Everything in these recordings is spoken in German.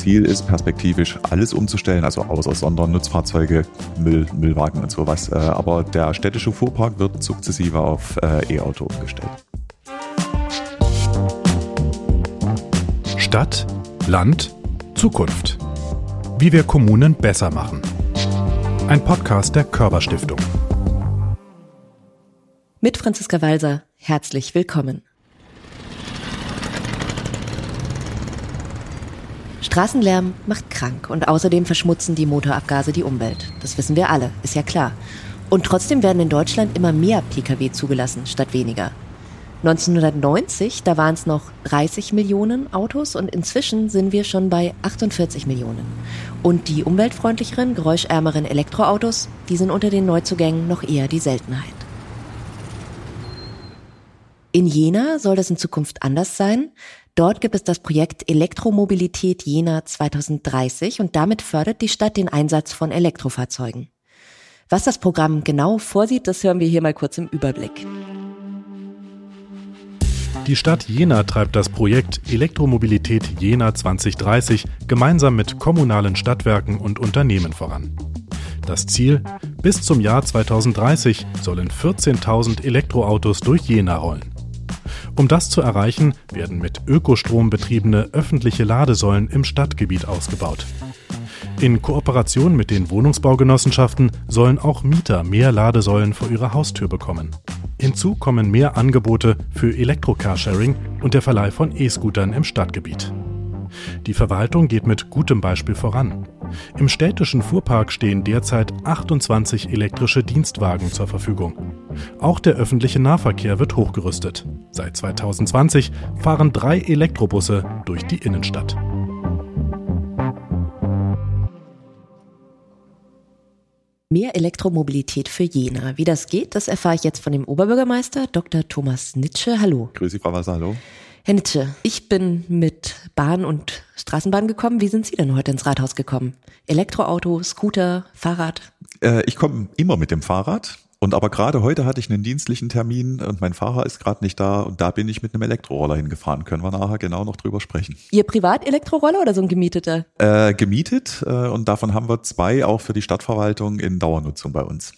Ziel ist perspektivisch alles umzustellen, also außer Sondernutzfahrzeuge, Müll, Müllwagen und sowas. Äh, aber der städtische Fuhrpark wird sukzessive auf äh, E-Auto umgestellt. Stadt, Land, Zukunft. Wie wir Kommunen besser machen. Ein Podcast der Körperstiftung. Mit Franziska Walser, herzlich willkommen. Straßenlärm macht krank und außerdem verschmutzen die Motorabgase die Umwelt. Das wissen wir alle, ist ja klar. Und trotzdem werden in Deutschland immer mehr Pkw zugelassen statt weniger. 1990, da waren es noch 30 Millionen Autos und inzwischen sind wir schon bei 48 Millionen. Und die umweltfreundlicheren, geräuschärmeren Elektroautos, die sind unter den Neuzugängen noch eher die Seltenheit. In Jena soll das in Zukunft anders sein. Dort gibt es das Projekt Elektromobilität Jena 2030 und damit fördert die Stadt den Einsatz von Elektrofahrzeugen. Was das Programm genau vorsieht, das hören wir hier mal kurz im Überblick. Die Stadt Jena treibt das Projekt Elektromobilität Jena 2030 gemeinsam mit kommunalen Stadtwerken und Unternehmen voran. Das Ziel, bis zum Jahr 2030 sollen 14.000 Elektroautos durch Jena rollen. Um das zu erreichen, werden mit Ökostrom betriebene öffentliche Ladesäulen im Stadtgebiet ausgebaut. In Kooperation mit den Wohnungsbaugenossenschaften sollen auch Mieter mehr Ladesäulen vor ihrer Haustür bekommen. Hinzu kommen mehr Angebote für Elektrocarsharing und der Verleih von E-Scootern im Stadtgebiet. Die Verwaltung geht mit gutem Beispiel voran. Im städtischen Fuhrpark stehen derzeit 28 elektrische Dienstwagen zur Verfügung. Auch der öffentliche Nahverkehr wird hochgerüstet. Seit 2020 fahren drei Elektrobusse durch die Innenstadt. Mehr Elektromobilität für Jena. Wie das geht, das erfahre ich jetzt von dem Oberbürgermeister Dr. Thomas Nitsche. Hallo. Grüße, Frau Wasser, hallo. Herr Nitsche, ich bin mit Bahn und Straßenbahn gekommen. Wie sind Sie denn heute ins Rathaus gekommen? Elektroauto, Scooter, Fahrrad? Äh, ich komme immer mit dem Fahrrad. Und aber gerade heute hatte ich einen dienstlichen Termin und mein Fahrer ist gerade nicht da und da bin ich mit einem Elektroroller hingefahren. Können wir nachher genau noch drüber sprechen. Ihr Privat-Elektroroller oder so ein gemieteter? Äh, gemietet äh, und davon haben wir zwei auch für die Stadtverwaltung in Dauernutzung bei uns.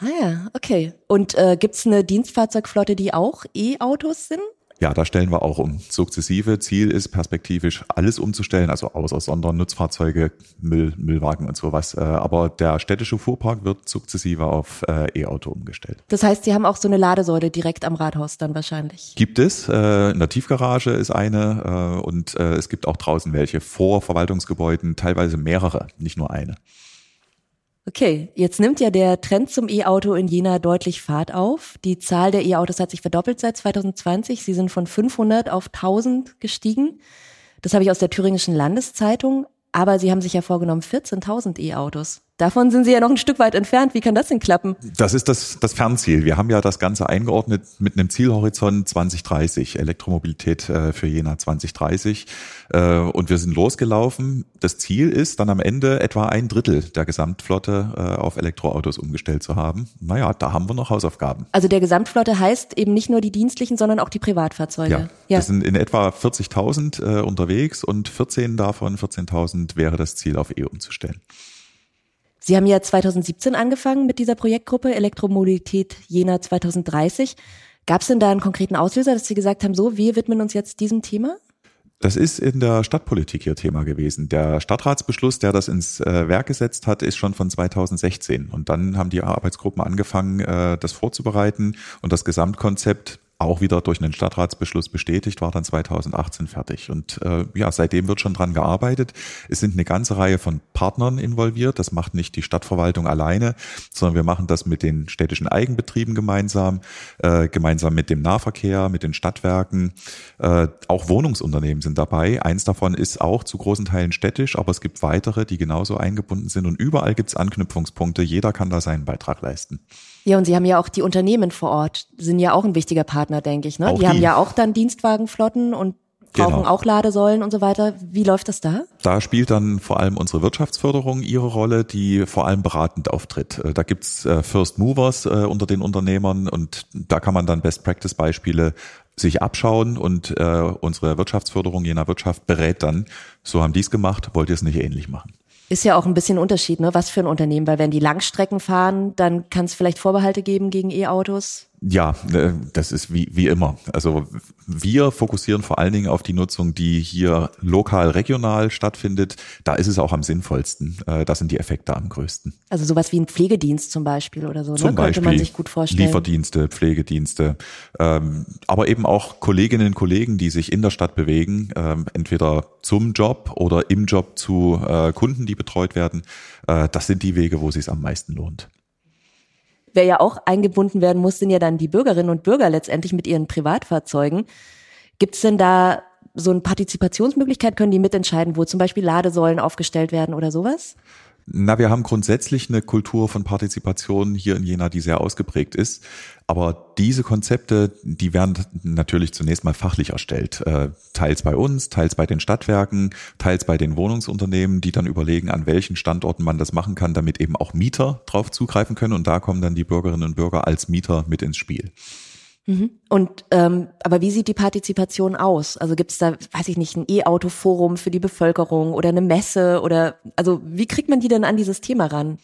Ah ja, okay. Und äh, gibt's eine Dienstfahrzeugflotte, die auch E-Autos sind? Ja, da stellen wir auch um. Sukzessive. Ziel ist perspektivisch alles umzustellen, also außer Sondernutzfahrzeuge, Müll, Müllwagen und sowas. Äh, aber der städtische Fuhrpark wird sukzessive auf äh, E-Auto umgestellt. Das heißt, Sie haben auch so eine Ladesäule direkt am Rathaus dann wahrscheinlich? Gibt es. Äh, in der Tiefgarage ist eine und es gibt auch draußen welche vor Verwaltungsgebäuden, teilweise mehrere, nicht nur eine. Okay, jetzt nimmt ja der Trend zum E-Auto in Jena deutlich Fahrt auf. Die Zahl der E-Autos hat sich verdoppelt seit 2020. Sie sind von 500 auf 1000 gestiegen. Das habe ich aus der Thüringischen Landeszeitung. Aber Sie haben sich ja vorgenommen 14.000 E-Autos. Davon sind Sie ja noch ein Stück weit entfernt. Wie kann das denn klappen? Das ist das, das Fernziel. Wir haben ja das Ganze eingeordnet mit einem Zielhorizont 2030, Elektromobilität äh, für Jena 2030. Äh, und wir sind losgelaufen. Das Ziel ist dann am Ende etwa ein Drittel der Gesamtflotte äh, auf Elektroautos umgestellt zu haben. Naja, da haben wir noch Hausaufgaben. Also der Gesamtflotte heißt eben nicht nur die dienstlichen, sondern auch die Privatfahrzeuge. Ja, ja. das sind in etwa 40.000 äh, unterwegs und 14 davon, 14.000 wäre das Ziel auf E umzustellen. Sie haben ja 2017 angefangen mit dieser Projektgruppe Elektromobilität Jena 2030. Gab es denn da einen konkreten Auslöser, dass Sie gesagt haben, so, wir widmen uns jetzt diesem Thema? Das ist in der Stadtpolitik hier Thema gewesen. Der Stadtratsbeschluss, der das ins äh, Werk gesetzt hat, ist schon von 2016. Und dann haben die Arbeitsgruppen angefangen, äh, das vorzubereiten und das Gesamtkonzept auch wieder durch einen Stadtratsbeschluss bestätigt, war dann 2018 fertig. Und äh, ja, seitdem wird schon dran gearbeitet. Es sind eine ganze Reihe von Partnern involviert. Das macht nicht die Stadtverwaltung alleine, sondern wir machen das mit den städtischen Eigenbetrieben gemeinsam, äh, gemeinsam mit dem Nahverkehr, mit den Stadtwerken. Äh, auch Wohnungsunternehmen sind dabei. Eins davon ist auch zu großen Teilen städtisch, aber es gibt weitere, die genauso eingebunden sind. Und überall gibt es Anknüpfungspunkte. Jeder kann da seinen Beitrag leisten. Ja, und Sie haben ja auch die Unternehmen vor Ort, sind ja auch ein wichtiger Partner, denke ich. Ne? Die, die haben ja auch dann Dienstwagenflotten und brauchen genau. auch Ladesäulen und so weiter. Wie läuft das da? Da spielt dann vor allem unsere Wirtschaftsförderung ihre Rolle, die vor allem beratend auftritt. Äh, da gibt's äh, First Movers äh, unter den Unternehmern und da kann man dann Best Practice Beispiele sich abschauen und äh, unsere Wirtschaftsförderung jener Wirtschaft berät dann, so haben die es gemacht, wollt ihr es nicht ähnlich machen. Ist ja auch ein bisschen Unterschied, ne? Was für ein Unternehmen, weil wenn die Langstrecken fahren, dann kann es vielleicht Vorbehalte geben gegen E-Autos. Ja, äh, das ist wie, wie immer. Also wir fokussieren vor allen Dingen auf die Nutzung, die hier lokal, regional stattfindet. Da ist es auch am sinnvollsten. Äh, da sind die Effekte am größten. Also sowas wie ein Pflegedienst zum Beispiel oder so, zum ne? Beispiel könnte man sich gut vorstellen. Lieferdienste, Pflegedienste, ähm, aber eben auch Kolleginnen und Kollegen, die sich in der Stadt bewegen, ähm, entweder zum Job oder im Job zu äh, Kunden, die betreut werden. Das sind die Wege, wo es sich am meisten lohnt. Wer ja auch eingebunden werden muss, sind ja dann die Bürgerinnen und Bürger letztendlich mit ihren Privatfahrzeugen. Gibt es denn da so eine Partizipationsmöglichkeit? Können die mitentscheiden, wo zum Beispiel Ladesäulen aufgestellt werden oder sowas? Na, wir haben grundsätzlich eine Kultur von Partizipation hier in Jena, die sehr ausgeprägt ist. Aber diese Konzepte, die werden natürlich zunächst mal fachlich erstellt. Äh, teils bei uns, teils bei den Stadtwerken, teils bei den Wohnungsunternehmen, die dann überlegen, an welchen Standorten man das machen kann, damit eben auch Mieter drauf zugreifen können. Und da kommen dann die Bürgerinnen und Bürger als Mieter mit ins Spiel. Mhm. Und ähm, aber wie sieht die Partizipation aus? Also gibt es da, weiß ich nicht, ein E-Auto-Forum für die Bevölkerung oder eine Messe oder also wie kriegt man die denn an dieses Thema ran?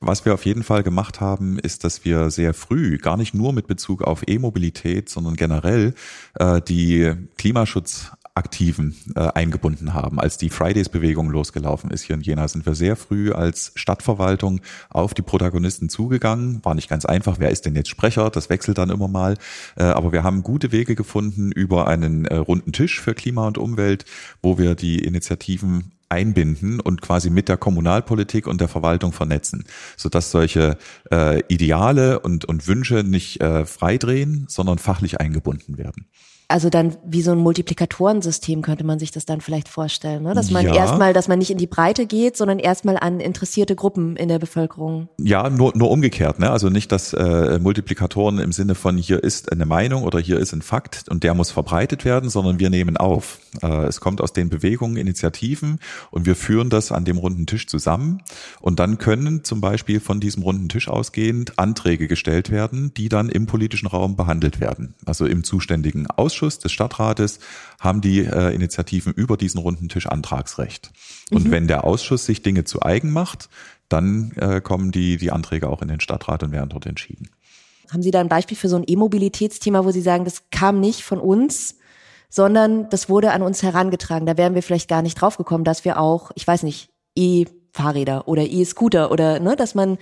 Was wir auf jeden Fall gemacht haben, ist, dass wir sehr früh, gar nicht nur mit Bezug auf E-Mobilität, sondern generell äh, die Klimaschutz Aktiven äh, eingebunden haben. Als die Fridays-Bewegung losgelaufen ist hier in Jena, sind wir sehr früh als Stadtverwaltung auf die Protagonisten zugegangen. War nicht ganz einfach, wer ist denn jetzt Sprecher? Das wechselt dann immer mal. Äh, aber wir haben gute Wege gefunden über einen äh, runden Tisch für Klima und Umwelt, wo wir die Initiativen einbinden und quasi mit der Kommunalpolitik und der Verwaltung vernetzen, sodass solche äh, Ideale und, und Wünsche nicht äh, freidrehen, sondern fachlich eingebunden werden also dann wie so ein Multiplikatorensystem könnte man sich das dann vielleicht vorstellen, ne? dass man ja. erstmal, dass man nicht in die Breite geht, sondern erstmal an interessierte Gruppen in der Bevölkerung. Ja, nur, nur umgekehrt, ne? also nicht, dass äh, Multiplikatoren im Sinne von hier ist eine Meinung oder hier ist ein Fakt und der muss verbreitet werden, sondern wir nehmen auf. Äh, es kommt aus den Bewegungen, Initiativen und wir führen das an dem runden Tisch zusammen und dann können zum Beispiel von diesem runden Tisch ausgehend Anträge gestellt werden, die dann im politischen Raum behandelt werden, also im zuständigen Ausschuss Ausschuss des Stadtrates haben die äh, Initiativen über diesen runden Tisch Antragsrecht. Und mhm. wenn der Ausschuss sich Dinge zu eigen macht, dann äh, kommen die, die Anträge auch in den Stadtrat und werden dort entschieden. Haben Sie da ein Beispiel für so ein E-Mobilitätsthema, wo Sie sagen, das kam nicht von uns, sondern das wurde an uns herangetragen. Da wären wir vielleicht gar nicht draufgekommen, dass wir auch, ich weiß nicht, E-Fahrräder oder E-Scooter oder ne, dass man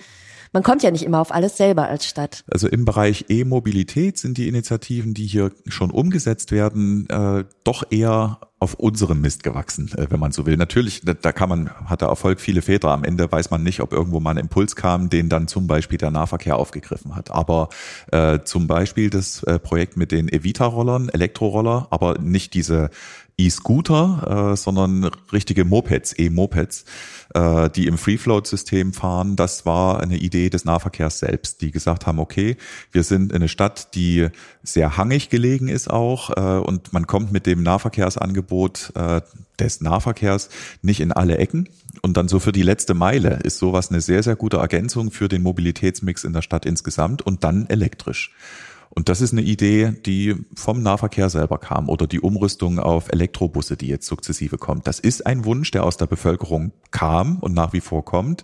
man kommt ja nicht immer auf alles selber als Stadt. Also im Bereich E-Mobilität sind die Initiativen, die hier schon umgesetzt werden, äh, doch eher auf unserem Mist gewachsen, äh, wenn man so will. Natürlich, da, da kann man, hat der Erfolg viele Väter. Am Ende weiß man nicht, ob irgendwo mal ein Impuls kam, den dann zum Beispiel der Nahverkehr aufgegriffen hat. Aber äh, zum Beispiel das äh, Projekt mit den Evita-Rollern, Elektroroller, aber nicht diese E-Scooter, äh, sondern richtige Mopeds, E-Mopeds, äh, die im Free-Float-System fahren. Das war eine Idee des Nahverkehrs selbst, die gesagt haben, okay, wir sind eine Stadt, die sehr hangig gelegen ist auch äh, und man kommt mit dem Nahverkehrsangebot äh, des Nahverkehrs nicht in alle Ecken. Und dann so für die letzte Meile ist sowas eine sehr, sehr gute Ergänzung für den Mobilitätsmix in der Stadt insgesamt und dann elektrisch. Und das ist eine Idee, die vom Nahverkehr selber kam oder die Umrüstung auf Elektrobusse, die jetzt sukzessive kommt. Das ist ein Wunsch, der aus der Bevölkerung kam und nach wie vor kommt.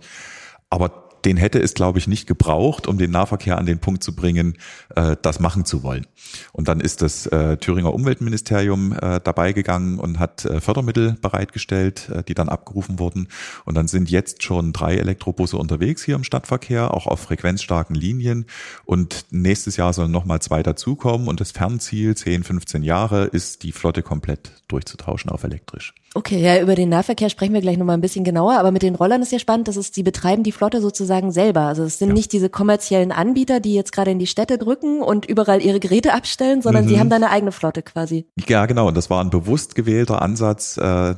Aber den hätte es, glaube ich, nicht gebraucht, um den Nahverkehr an den Punkt zu bringen, äh, das machen zu wollen. Und dann ist das äh, Thüringer Umweltministerium äh, dabei gegangen und hat äh, Fördermittel bereitgestellt, äh, die dann abgerufen wurden. Und dann sind jetzt schon drei Elektrobusse unterwegs hier im Stadtverkehr, auch auf frequenzstarken Linien. Und nächstes Jahr sollen nochmal zwei dazukommen. Und das Fernziel, 10, 15 Jahre, ist die Flotte komplett durchzutauschen auf elektrisch. Okay, ja, über den Nahverkehr sprechen wir gleich nochmal ein bisschen genauer, aber mit den Rollern ist ja spannend, dass es, die betreiben die Flotte sozusagen selber. Also es sind ja. nicht diese kommerziellen Anbieter, die jetzt gerade in die Städte drücken und überall ihre Geräte abstellen, sondern mhm. sie haben da eine eigene Flotte quasi. Ja, genau. Und das war ein bewusst gewählter Ansatz, äh,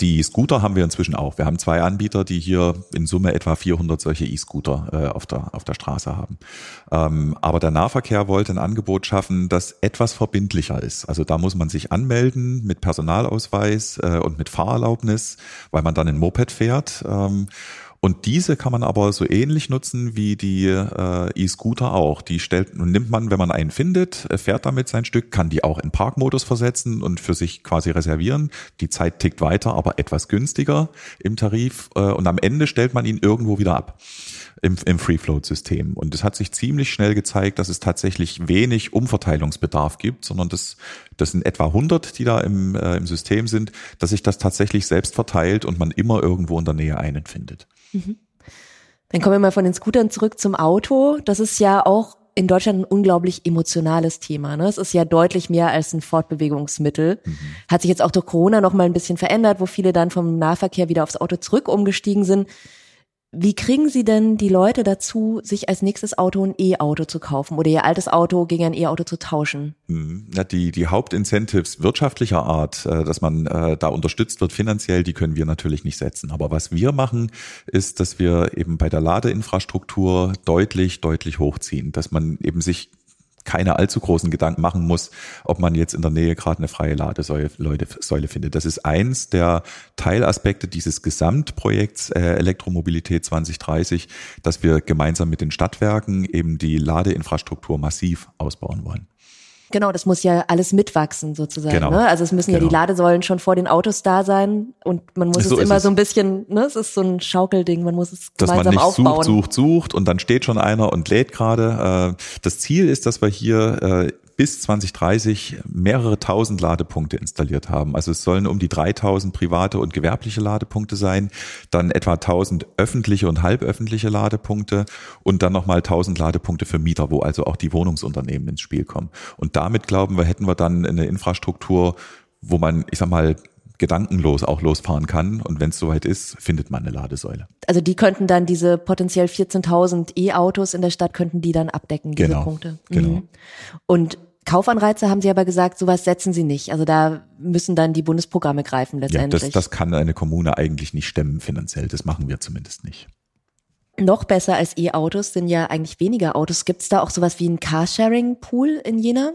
die Scooter haben wir inzwischen auch. Wir haben zwei Anbieter, die hier in Summe etwa 400 solche E-Scooter äh, auf, der, auf der Straße haben. Ähm, aber der Nahverkehr wollte ein Angebot schaffen, das etwas verbindlicher ist. Also da muss man sich anmelden mit Personalausweis äh, und mit Fahrerlaubnis, weil man dann ein Moped fährt. Ähm, Und diese kann man aber so ähnlich nutzen wie die äh, E-Scooter auch. Die stellt, nimmt man, wenn man einen findet, äh, fährt damit sein Stück, kann die auch in Parkmodus versetzen und für sich quasi reservieren. Die Zeit tickt weiter, aber etwas günstiger im Tarif. Äh, und am Ende stellt man ihn irgendwo wieder ab im, im Free-Float-System. Und es hat sich ziemlich schnell gezeigt, dass es tatsächlich wenig Umverteilungsbedarf gibt, sondern das, das sind etwa 100, die da im, äh, im System sind, dass sich das tatsächlich selbst verteilt und man immer irgendwo in der Nähe einen findet. Mhm. Dann kommen wir mal von den Scootern zurück zum Auto. Das ist ja auch in Deutschland ein unglaublich emotionales Thema. Ne? Es ist ja deutlich mehr als ein Fortbewegungsmittel. Mhm. Hat sich jetzt auch durch Corona noch mal ein bisschen verändert, wo viele dann vom Nahverkehr wieder aufs Auto zurück umgestiegen sind. Wie kriegen Sie denn die Leute dazu, sich als nächstes Auto ein E-Auto zu kaufen oder ihr altes Auto gegen ein E-Auto zu tauschen? Hm, ja, die, die Hauptincentives wirtschaftlicher Art, äh, dass man äh, da unterstützt wird finanziell, die können wir natürlich nicht setzen. Aber was wir machen, ist, dass wir eben bei der Ladeinfrastruktur deutlich, deutlich hochziehen, dass man eben sich keine allzu großen Gedanken machen muss, ob man jetzt in der Nähe gerade eine freie Ladesäule Säule findet. Das ist eins der Teilaspekte dieses Gesamtprojekts äh, Elektromobilität 2030, dass wir gemeinsam mit den Stadtwerken eben die Ladeinfrastruktur massiv ausbauen wollen. Genau, das muss ja alles mitwachsen sozusagen. Genau. Ne? Also es müssen genau. ja die genau. Ladesäulen schon vor den Autos da sein und man muss so es immer es. so ein bisschen, ne, es ist so ein Schaukelding, man muss es dass gemeinsam man nicht aufbauen. sucht, sucht, sucht und dann steht schon einer und lädt gerade. Äh, das Ziel ist, dass wir hier äh, bis 2030 mehrere tausend Ladepunkte installiert haben. Also es sollen um die 3000 private und gewerbliche Ladepunkte sein, dann etwa 1000 öffentliche und halböffentliche Ladepunkte und dann nochmal 1000 Ladepunkte für Mieter, wo also auch die Wohnungsunternehmen ins Spiel kommen. Und damit glauben wir, hätten wir dann eine Infrastruktur, wo man, ich sag mal, gedankenlos auch losfahren kann. Und wenn es soweit ist, findet man eine Ladesäule. Also die könnten dann diese potenziell 14.000 E-Autos in der Stadt, könnten die dann abdecken, diese genau, Punkte. Genau. Mhm. Und Kaufanreize haben Sie aber gesagt, sowas setzen Sie nicht. Also da müssen dann die Bundesprogramme greifen letztendlich. Ja, das, das kann eine Kommune eigentlich nicht stemmen finanziell. Das machen wir zumindest nicht. Noch besser als E-Autos sind ja eigentlich weniger Autos. Gibt es da auch sowas wie ein Carsharing-Pool in Jena?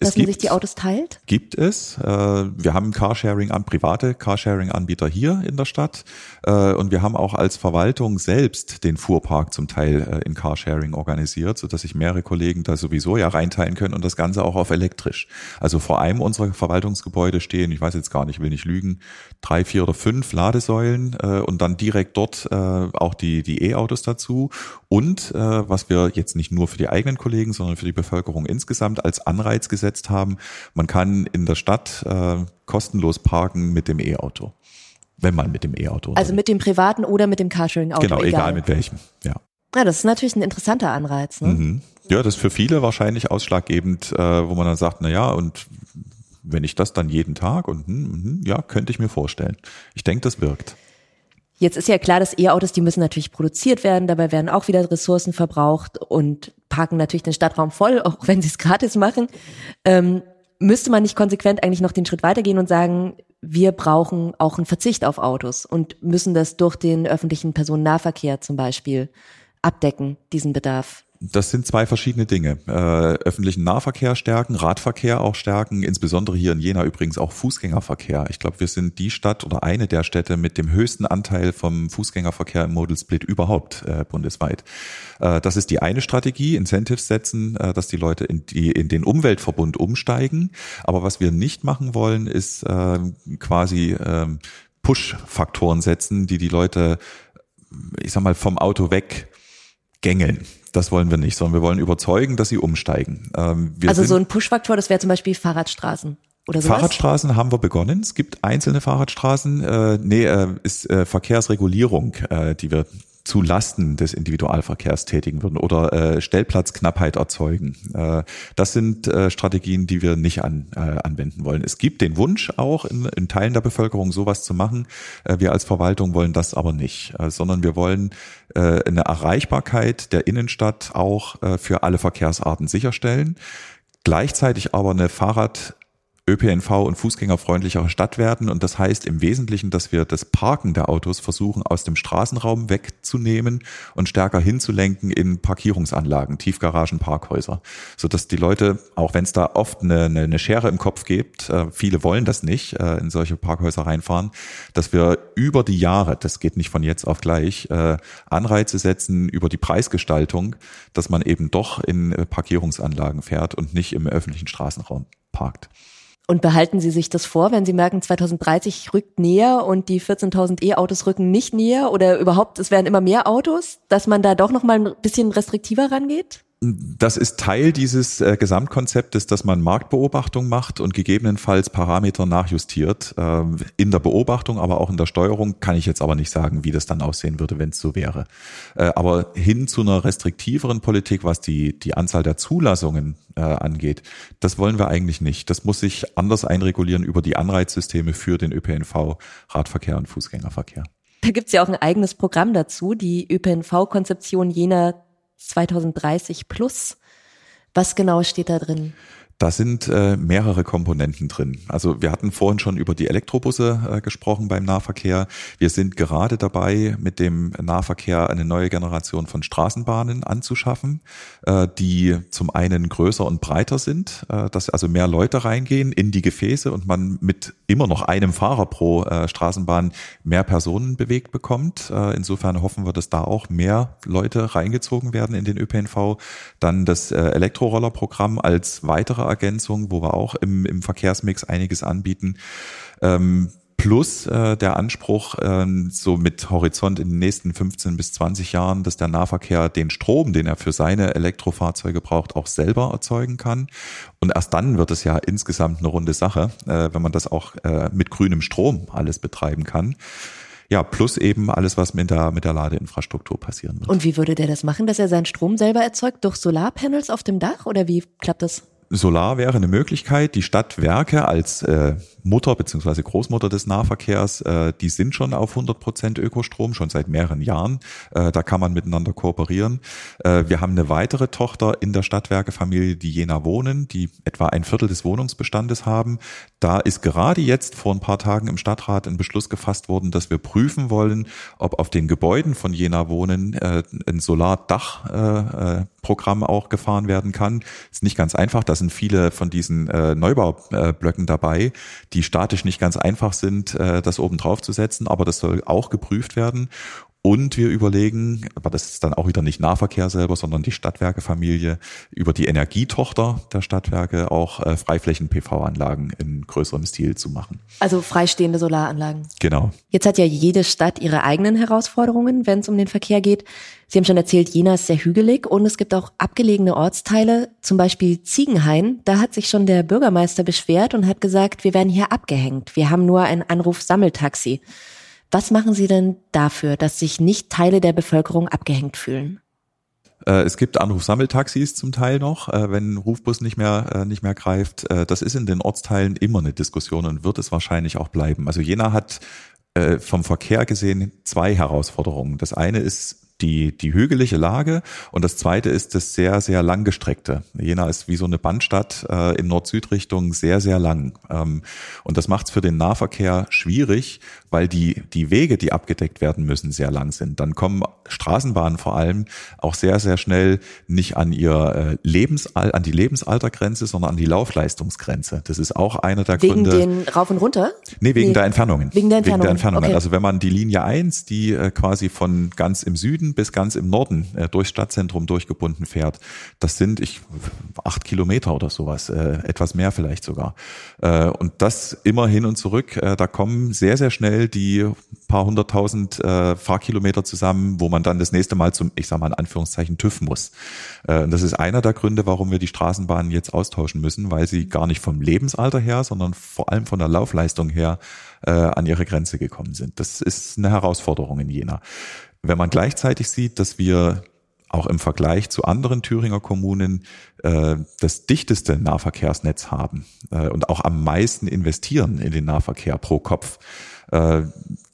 Dass es man gibt, sich die Autos teilt? Gibt es. Äh, wir haben Carsharing an private Carsharing-Anbieter hier in der Stadt äh, und wir haben auch als Verwaltung selbst den Fuhrpark zum Teil äh, in Carsharing organisiert, so dass sich mehrere Kollegen da sowieso ja reinteilen können und das Ganze auch auf elektrisch. Also vor einem unserer Verwaltungsgebäude stehen, ich weiß jetzt gar nicht, will nicht lügen, drei, vier oder fünf Ladesäulen und dann direkt dort auch die die E-Autos dazu und was wir jetzt nicht nur für die eigenen Kollegen, sondern für die Bevölkerung insgesamt als Anreiz gesetzt gesetzt haben. Man kann in der Stadt äh, kostenlos parken mit dem E-Auto. Wenn man mit dem E-Auto. Also mit dem privaten oder mit dem Carsharing-Auto. Genau, egal. egal mit welchem, ja. Ja, das ist natürlich ein interessanter Anreiz. Ne? Mhm. Ja, das ist für viele wahrscheinlich ausschlaggebend, äh, wo man dann sagt, na ja, und wenn ich das dann jeden Tag und hm, hm, ja, könnte ich mir vorstellen. Ich denke, das wirkt. Jetzt ist ja klar, dass E-Autos, die müssen natürlich produziert werden, dabei werden auch wieder Ressourcen verbraucht und parken natürlich den Stadtraum voll, auch wenn sie es gratis machen. Ähm, müsste man nicht konsequent eigentlich noch den Schritt weitergehen und sagen, wir brauchen auch einen Verzicht auf Autos und müssen das durch den öffentlichen Personennahverkehr zum Beispiel abdecken, diesen Bedarf? Das sind zwei verschiedene Dinge. Äh, öffentlichen Nahverkehr stärken, Radverkehr auch stärken, insbesondere hier in Jena übrigens auch Fußgängerverkehr. Ich glaube, wir sind die Stadt oder eine der Städte mit dem höchsten Anteil vom Fußgängerverkehr im Modal Split überhaupt äh, bundesweit. Äh, das ist die eine Strategie, Incentives setzen, äh, dass die Leute in, die, in den Umweltverbund umsteigen. Aber was wir nicht machen wollen, ist äh, quasi ähm, Push-Faktoren setzen, die die Leute, ich sag mal, vom Auto weg gängeln. Das wollen wir nicht, sondern wir wollen überzeugen, dass sie umsteigen. Ähm, also so ein Push-Faktor, das wäre zum Beispiel Fahrradstraßen. Oder? Fahrradstraßen haben wir begonnen. Es gibt einzelne Fahrradstraßen. Äh, nee, äh, ist äh, Verkehrsregulierung, äh, die wir zu Lasten des Individualverkehrs tätigen würden oder äh, Stellplatzknappheit erzeugen. Äh, das sind äh, Strategien, die wir nicht an, äh, anwenden wollen. Es gibt den Wunsch auch in, in Teilen der Bevölkerung sowas zu machen. Äh, wir als Verwaltung wollen das aber nicht, äh, sondern wir wollen äh, eine Erreichbarkeit der Innenstadt auch äh, für alle Verkehrsarten sicherstellen. Gleichzeitig aber eine Fahrrad ÖPNV und fußgängerfreundlichere Stadt werden. Und das heißt im Wesentlichen, dass wir das Parken der Autos versuchen, aus dem Straßenraum wegzunehmen und stärker hinzulenken in Parkierungsanlagen, Tiefgaragen, Parkhäuser. Sodass die Leute, auch wenn es da oft eine, eine, Schere im Kopf gibt, äh, viele wollen das nicht, äh, in solche Parkhäuser reinfahren, dass wir über die Jahre, das geht nicht von jetzt auf gleich, äh, Anreize setzen über die Preisgestaltung, dass man eben doch in Parkierungsanlagen fährt und nicht im öffentlichen Straßenraum parkt. Und behalten Sie sich das vor, wenn Sie merken, 2030 rückt näher und die 14.000 E-Autos rücken nicht näher oder überhaupt, es werden immer mehr Autos, dass man da doch noch mal ein bisschen restriktiver rangeht? Das ist Teil dieses äh, Gesamtkonzeptes, dass man Marktbeobachtung macht und gegebenenfalls Parameter nachjustiert. Ähm, in der Beobachtung, aber auch in der Steuerung kann ich jetzt aber nicht sagen, wie das dann aussehen würde, wenn es so wäre. Äh, aber hin zu einer restriktiveren Politik, was die, die Anzahl der Zulassungen äh, angeht, das wollen wir eigentlich nicht. Das muss sich anders einregulieren über die Anreizsysteme für den ÖPNV, Radverkehr und Fußgängerverkehr. Da gibt's ja auch ein eigenes Programm dazu, die ÖPNV-Konzeption jener 2030 plus. Was genau steht da drin? Da sind äh, mehrere Komponenten drin. Also wir hatten vorhin schon über die Elektrobusse äh, gesprochen beim Nahverkehr. Wir sind gerade dabei, mit dem Nahverkehr eine neue Generation von Straßenbahnen anzuschaffen, äh, die zum einen größer und breiter sind, äh, dass also mehr Leute reingehen in die Gefäße und man mit immer noch einem Fahrer pro äh, Straßenbahn mehr Personen bewegt bekommt. Äh, insofern hoffen wir, dass da auch mehr Leute reingezogen werden in den ÖPNV. Dann das Elektrorollerprogramm als weitere Ergänzung, wo wir auch im, im Verkehrsmix einiges anbieten. Ähm, plus äh, der Anspruch, äh, so mit Horizont in den nächsten 15 bis 20 Jahren, dass der Nahverkehr den Strom, den er für seine Elektrofahrzeuge braucht, auch selber erzeugen kann. Und erst dann wird es ja insgesamt eine runde Sache, äh, wenn man das auch äh, mit grünem Strom alles betreiben kann. Ja, plus eben alles, was mit der, mit der Ladeinfrastruktur passieren wird. Und wie würde der das machen, dass er seinen Strom selber erzeugt? Durch Solarpanels auf dem Dach oder wie klappt das? Solar wäre eine Möglichkeit. Die Stadtwerke als äh, Mutter beziehungsweise Großmutter des Nahverkehrs, äh, die sind schon auf 100 Prozent Ökostrom, schon seit mehreren Jahren. Äh, da kann man miteinander kooperieren. Äh, wir haben eine weitere Tochter in der Stadtwerkefamilie, die Jena wohnen, die etwa ein Viertel des Wohnungsbestandes haben. Da ist gerade jetzt vor ein paar Tagen im Stadtrat ein Beschluss gefasst worden, dass wir prüfen wollen, ob auf den Gebäuden von Jena wohnen äh, ein Solardachprogramm äh, auch gefahren werden kann. Ist nicht ganz einfach. Da sind viele von diesen äh, Neubaublöcken dabei die statisch nicht ganz einfach sind, äh, das oben drauf zu setzen, aber das soll auch geprüft werden. Und wir überlegen, aber das ist dann auch wieder nicht Nahverkehr selber, sondern die Stadtwerkefamilie, über die Energietochter der Stadtwerke auch äh, Freiflächen-PV-Anlagen in größerem Stil zu machen. Also freistehende Solaranlagen. Genau. Jetzt hat ja jede Stadt ihre eigenen Herausforderungen, wenn es um den Verkehr geht. Sie haben schon erzählt, Jena ist sehr hügelig und es gibt auch abgelegene Ortsteile, zum Beispiel Ziegenhain. Da hat sich schon der Bürgermeister beschwert und hat gesagt, wir werden hier abgehängt. Wir haben nur ein Anruf-Sammeltaxi. Was machen Sie denn dafür, dass sich nicht Teile der Bevölkerung abgehängt fühlen? Äh, es gibt Anrufsammeltaxis zum Teil noch, äh, wenn Rufbus nicht mehr, äh, nicht mehr greift. Das ist in den Ortsteilen immer eine Diskussion und wird es wahrscheinlich auch bleiben. Also Jena hat vom Verkehr gesehen zwei Herausforderungen. Das eine ist die, die hügelige Lage und das zweite ist das sehr, sehr langgestreckte. Jena ist wie so eine Bandstadt äh, in Nord-Süd-Richtung sehr, sehr lang. Ähm, und das macht es für den Nahverkehr schwierig, weil die, die Wege, die abgedeckt werden müssen, sehr lang sind. Dann kommen Straßenbahnen vor allem auch sehr, sehr schnell nicht an ihr äh, Lebensal an die Lebensaltergrenze, sondern an die Laufleistungsgrenze. Das ist auch einer der wegen Gründe. Wegen den Rauf und Runter? Nee, wegen nee. der Entfernungen. Wegen der Entfernungen. Wegen der Entfernungen. Okay. Also wenn man die Linie 1, die äh, quasi von ganz im Süden Süden bis ganz im Norden äh, durchs Stadtzentrum durchgebunden fährt. Das sind ich acht Kilometer oder sowas, äh, etwas mehr vielleicht sogar. Äh, und das immer hin und zurück. Äh, da kommen sehr sehr schnell die paar hunderttausend äh, Fahrkilometer zusammen, wo man dann das nächste Mal zum, ich sage mal in Anführungszeichen TÜV muss. Äh, und das ist einer der Gründe, warum wir die Straßenbahnen jetzt austauschen müssen, weil sie gar nicht vom Lebensalter her, sondern vor allem von der Laufleistung her äh, an ihre Grenze gekommen sind. Das ist eine Herausforderung in Jena. Wenn man gleichzeitig sieht, dass wir auch im Vergleich zu anderen Thüringer Kommunen äh, das dichteste Nahverkehrsnetz haben äh, und auch am meisten investieren in den Nahverkehr pro Kopf, äh,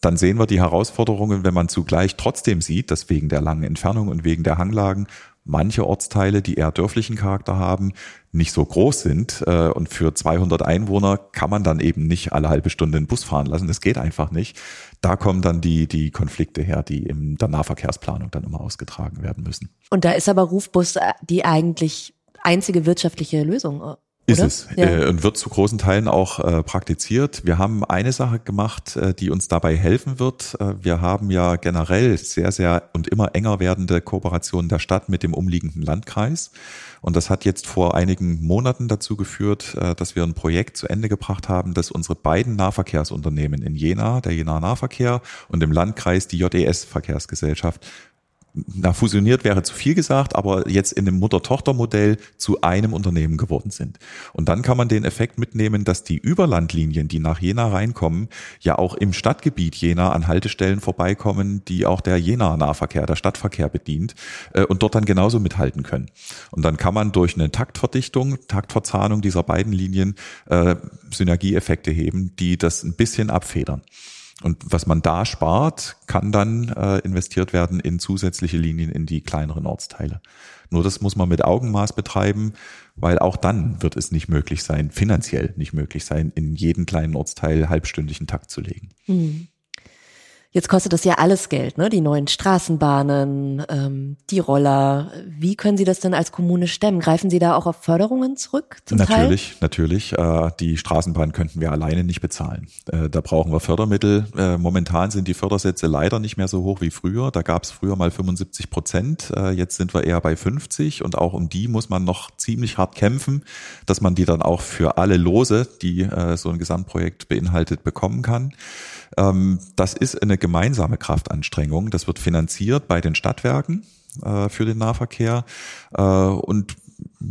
dann sehen wir die Herausforderungen, wenn man zugleich trotzdem sieht, dass wegen der langen Entfernung und wegen der Hanglagen manche Ortsteile, die eher dörflichen Charakter haben, nicht so groß sind äh, und für 200 Einwohner kann man dann eben nicht alle halbe Stunde einen Bus fahren lassen. Das geht einfach nicht. Da kommen dann die, die Konflikte her, die in der Nahverkehrsplanung dann immer ausgetragen werden müssen. Und da ist aber Rufbus die eigentlich einzige wirtschaftliche Lösung. Ist es ja. äh, und wird zu großen Teilen auch äh, praktiziert. Wir haben eine Sache gemacht, äh, die uns dabei helfen wird. Äh, wir haben ja generell sehr, sehr und immer enger werdende Kooperationen der Stadt mit dem umliegenden Landkreis. Und das hat jetzt vor einigen Monaten dazu geführt, äh, dass wir ein Projekt zu Ende gebracht haben, dass unsere beiden Nahverkehrsunternehmen in Jena, der Jena Nahverkehr und im Landkreis die JES Verkehrsgesellschaft na, fusioniert wäre zu viel gesagt, aber jetzt in einem Mutter-Tochter-Modell zu einem Unternehmen geworden sind. Und dann kann man den Effekt mitnehmen, dass die Überlandlinien, die nach Jena reinkommen, ja auch im Stadtgebiet Jena an Haltestellen vorbeikommen, die auch der Jena-Nahverkehr, der Stadtverkehr bedient äh, und dort dann genauso mithalten können. Und dann kann man durch eine Taktverdichtung, Taktverzahnung dieser beiden Linien äh, Synergieeffekte heben, die das ein bisschen abfedern. Und was man da spart, kann dann äh, investiert werden in zusätzliche Linien in die kleineren Ortsteile. Nur das muss man mit Augenmaß betreiben, weil auch dann wird es nicht möglich sein, finanziell nicht möglich sein, in jeden kleinen Ortsteil halbstündlichen Takt zu legen. Mhm. Jetzt kostet das ja alles Geld, ne? Die neuen Straßenbahnen, ähm, die Roller. Wie können Sie das denn als Kommune stemmen? Greifen Sie da auch auf Förderungen zurück? Natürlich, Teil? natürlich. Äh, die Straßenbahn könnten wir alleine nicht bezahlen. Äh, da brauchen wir Fördermittel. Äh, momentan sind die Fördersätze leider nicht mehr so hoch wie früher. Da gab es früher mal 75 Prozent. Äh, jetzt sind wir eher bei 50 und auch um die muss man noch ziemlich hart kämpfen, dass man die dann auch für alle Lose, die äh, so ein Gesamtprojekt beinhaltet, bekommen kann. Ähm, das ist eine gemeinsame Kraftanstrengung. Das wird finanziert bei den Stadtwerken äh, für den Nahverkehr. Äh, und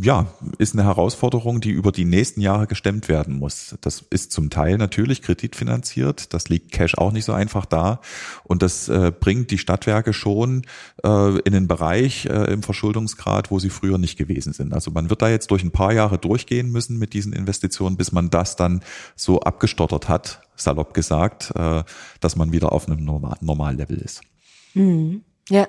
ja, ist eine Herausforderung, die über die nächsten Jahre gestemmt werden muss. Das ist zum Teil natürlich kreditfinanziert. Das liegt Cash auch nicht so einfach da. Und das äh, bringt die Stadtwerke schon äh, in den Bereich äh, im Verschuldungsgrad, wo sie früher nicht gewesen sind. Also man wird da jetzt durch ein paar Jahre durchgehen müssen mit diesen Investitionen, bis man das dann so abgestottert hat, salopp gesagt, äh, dass man wieder auf einem Normal Normallevel ist. Mhm. Ja,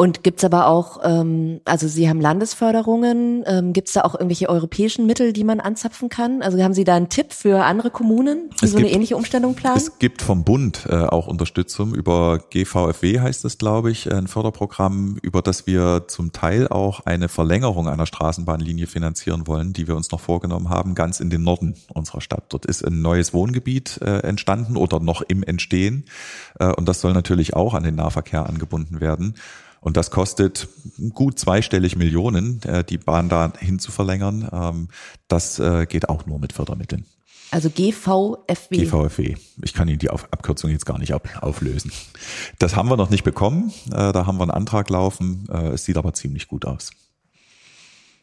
und gibt's aber auch, ähm, also Sie haben Landesförderungen, ähm, gibt's da auch irgendwelche europäischen Mittel, die man anzapfen kann? Also haben Sie da einen Tipp für andere Kommunen, die es so gibt, eine ähnliche Umstellung planen? Es gibt vom Bund äh, auch Unterstützung über GVFW heißt es, glaube ich, ein Förderprogramm, über das wir zum Teil auch eine Verlängerung einer Straßenbahnlinie finanzieren wollen, die wir uns noch vorgenommen haben, ganz in den Norden unserer Stadt. Dort ist ein neues Wohngebiet äh, entstanden oder noch im Entstehen äh, und das soll natürlich auch an den Nahverkehr angebunden werden werden. Und das kostet gut zweistellig Millionen, äh, die Bahn da hin zu verlängern. Ähm, das äh, geht auch nur mit Fördermitteln. Also GVFW. GVFW. Ich kann Ihnen die Abkürzung jetzt gar nicht auflösen. Das haben wir noch nicht bekommen. Äh, da haben wir einen Antrag laufen. Es sieht aber ziemlich gut aus.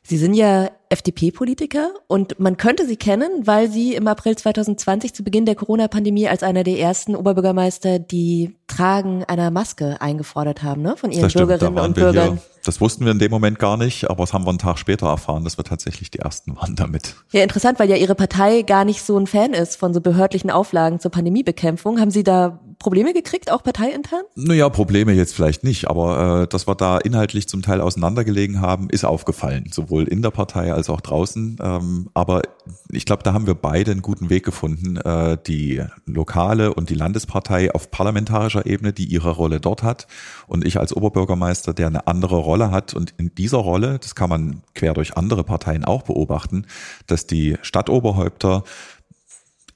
Sie sind ja FDP-Politiker und man könnte sie kennen, weil sie im April 2020 zu Beginn der Corona-Pandemie als einer der ersten Oberbürgermeister die Tragen einer Maske eingefordert haben, ne, von ihren stimmt, Bürgerinnen und Bürgern. Hier, das wussten wir in dem Moment gar nicht, aber das haben wir einen Tag später erfahren, dass wir tatsächlich die ersten waren damit. Ja, interessant, weil ja Ihre Partei gar nicht so ein Fan ist von so behördlichen Auflagen zur Pandemiebekämpfung. Haben Sie da Probleme gekriegt, auch parteiintern? Naja, Probleme jetzt vielleicht nicht, aber äh, dass wir da inhaltlich zum Teil auseinandergelegen haben, ist aufgefallen, sowohl in der Partei als auch draußen. Ähm, aber ich glaube, da haben wir beide einen guten Weg gefunden, äh, die lokale und die Landespartei auf parlamentarischer Ebene, die ihre Rolle dort hat, und ich als Oberbürgermeister, der eine andere Rolle hat. Und in dieser Rolle, das kann man quer durch andere Parteien auch beobachten, dass die Stadtoberhäupter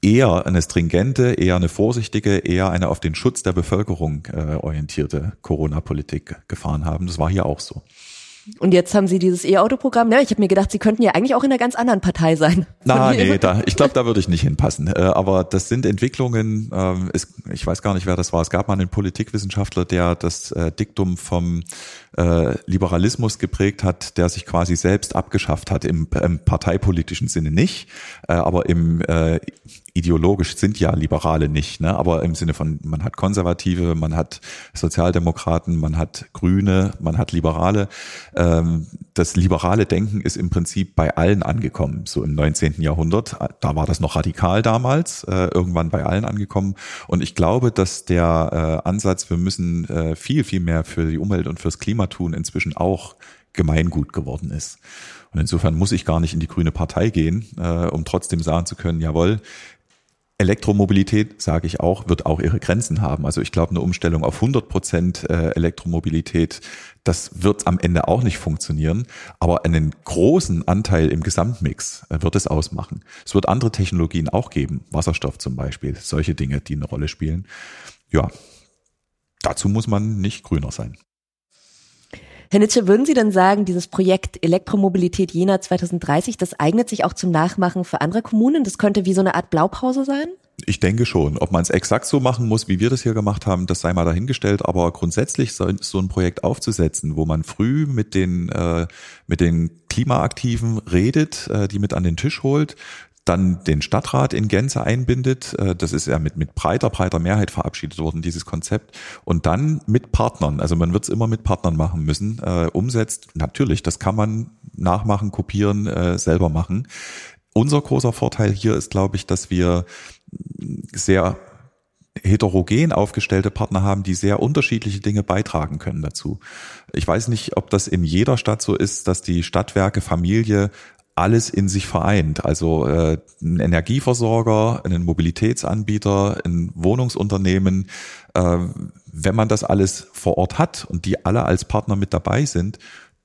eher eine stringente, eher eine vorsichtige, eher eine auf den Schutz der Bevölkerung äh, orientierte Corona-Politik gefahren haben. Das war hier auch so. Und jetzt haben Sie dieses E-Auto-Programm. Ja, ich habe mir gedacht, Sie könnten ja eigentlich auch in einer ganz anderen Partei sein. Na, nee, da, ich glaube, da würde ich nicht hinpassen. Äh, aber das sind Entwicklungen, äh, ist, ich weiß gar nicht, wer das war. Es gab mal einen Politikwissenschaftler, der das äh, Diktum vom äh, Liberalismus geprägt hat, der sich quasi selbst abgeschafft hat, im, im parteipolitischen Sinne nicht, äh, aber im ideologisch sind ja Liberale nicht, ne? aber im Sinne von, man hat Konservative, man hat Sozialdemokraten, man hat Grüne, man hat Liberale. Ähm, das liberale Denken ist im Prinzip bei allen angekommen, so im 19. Jahrhundert. Da war das noch radikal damals, äh, irgendwann bei allen angekommen. Und ich glaube, dass der äh, Ansatz, wir müssen äh, viel, viel mehr für die Umwelt und fürs Klima tun, inzwischen auch Gemeingut geworden ist. Und insofern muss ich gar nicht in die grüne Partei gehen, äh, um trotzdem sagen zu können, jawohl, Elektromobilität, sage ich auch, wird auch ihre Grenzen haben. Also ich glaube, eine Umstellung auf 100 Prozent äh, Elektromobilität, das wird am Ende auch nicht funktionieren. Aber einen großen Anteil im Gesamtmix äh, wird es ausmachen. Es wird andere Technologien auch geben, Wasserstoff zum Beispiel, solche Dinge, die eine Rolle spielen. Ja, dazu muss man nicht grüner sein. Herr Nitsche, würden Sie denn sagen, dieses Projekt Elektromobilität Jena 2030, das eignet sich auch zum Nachmachen für andere Kommunen? Das könnte wie so eine Art Blaupause sein? Ich denke schon. Ob man es exakt so machen muss, wie wir das hier gemacht haben, das sei mal dahingestellt. Aber grundsätzlich so, so ein Projekt aufzusetzen, wo man früh mit den äh, mit den Klimaaktiven redet, äh, die mit an den Tisch holt, dann den Stadtrat in Gänze einbindet. Äh, das ist ja mit, mit breiter, breiter Mehrheit verabschiedet worden, dieses Konzept. Und dann mit Partnern, also man wird es immer mit Partnern machen müssen, äh, umsetzt. Natürlich, das kann man nachmachen, kopieren, äh, selber machen. Unser großer Vorteil hier ist, glaube ich, dass wir sehr heterogen aufgestellte Partner haben, die sehr unterschiedliche Dinge beitragen können dazu. Ich weiß nicht, ob das in jeder Stadt so ist, dass die Stadtwerke Familie alles in sich vereint. Also äh, ein Energieversorger, einen Mobilitätsanbieter, ein Wohnungsunternehmen. Äh, wenn man das alles vor Ort hat und die alle als Partner mit dabei sind,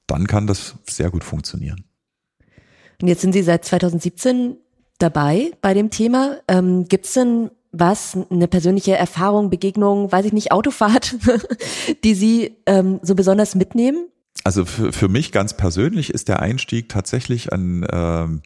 dann kann das sehr gut funktionieren. Und jetzt sind Sie seit 2017 dabei bei dem Thema. Ähm, Gibt es denn was, eine persönliche Erfahrung, Begegnung, weiß ich nicht, Autofahrt, die Sie ähm, so besonders mitnehmen? Also für, für mich ganz persönlich ist der Einstieg tatsächlich ein, ähm,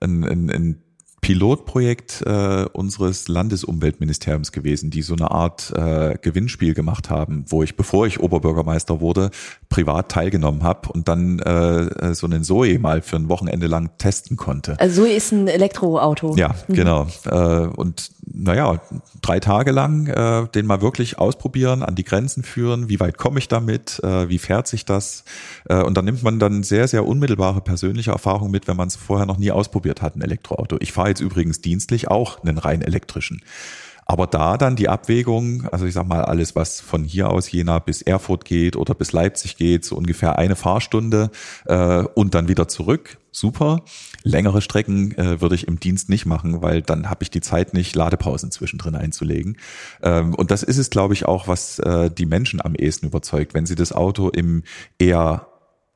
ein, ein, ein Pilotprojekt äh, unseres Landesumweltministeriums gewesen, die so eine Art äh, Gewinnspiel gemacht haben, wo ich, bevor ich Oberbürgermeister wurde, privat teilgenommen habe und dann äh, so einen Zoe mal für ein Wochenende lang testen konnte. Also Zoe ist ein Elektroauto. Ja, mhm. genau. Äh, und naja, drei Tage lang äh, den mal wirklich ausprobieren, an die Grenzen führen, wie weit komme ich damit, äh, wie fährt sich das. Äh, und dann nimmt man dann sehr, sehr unmittelbare persönliche Erfahrung mit, wenn man es vorher noch nie ausprobiert hat, ein Elektroauto. Ich fahre jetzt übrigens dienstlich auch einen rein elektrischen. Aber da dann die Abwägung, also ich sag mal, alles, was von hier aus Jena bis Erfurt geht oder bis Leipzig geht, so ungefähr eine Fahrstunde äh, und dann wieder zurück, super. Längere Strecken äh, würde ich im Dienst nicht machen, weil dann habe ich die Zeit nicht, Ladepausen zwischendrin einzulegen. Ähm, und das ist es, glaube ich, auch, was äh, die Menschen am ehesten überzeugt, wenn sie das Auto im eher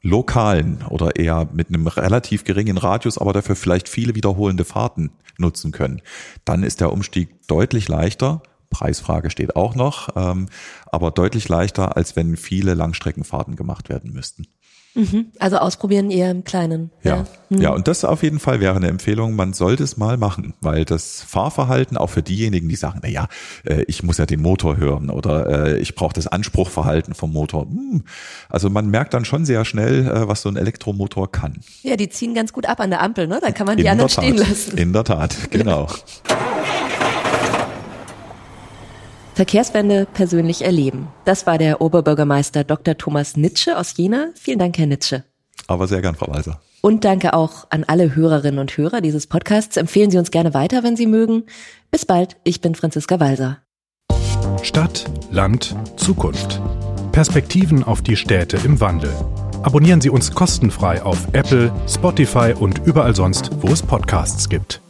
lokalen oder eher mit einem relativ geringen Radius, aber dafür vielleicht viele wiederholende Fahrten nutzen können, dann ist der Umstieg deutlich leichter. Preisfrage steht auch noch, ähm, aber deutlich leichter, als wenn viele Langstreckenfahrten gemacht werden müssten. Mhm. Also ausprobieren eher im Kleinen. Ja, ja. Mhm. ja, und das auf jeden Fall wäre eine Empfehlung. Man sollte es mal machen, weil das Fahrverhalten auch für diejenigen, die sagen, na ja, äh, ich muss ja den Motor hören oder äh, ich brauche das Anspruchverhalten vom Motor. Hm. Also man merkt dann schon sehr schnell, äh, was so ein Elektromotor kann. Ja, die ziehen ganz gut ab an der Ampel, ne? Da kann man die In anderen stehen lassen. In der Tat, genau. Verkehrswende persönlich erleben. Das war der Oberbürgermeister Dr. Thomas Nitsche aus Jena. Vielen Dank, Herr Nitsche. Aber sehr gern, Frau Walser. Und danke auch an alle Hörerinnen und Hörer dieses Podcasts. Empfehlen Sie uns gerne weiter, wenn Sie mögen. Bis bald. Ich bin Franziska Walser. Stadt, Land, Zukunft. Perspektiven auf die Städte im Wandel. Abonnieren Sie uns kostenfrei auf Apple, Spotify und überall sonst, wo es Podcasts gibt.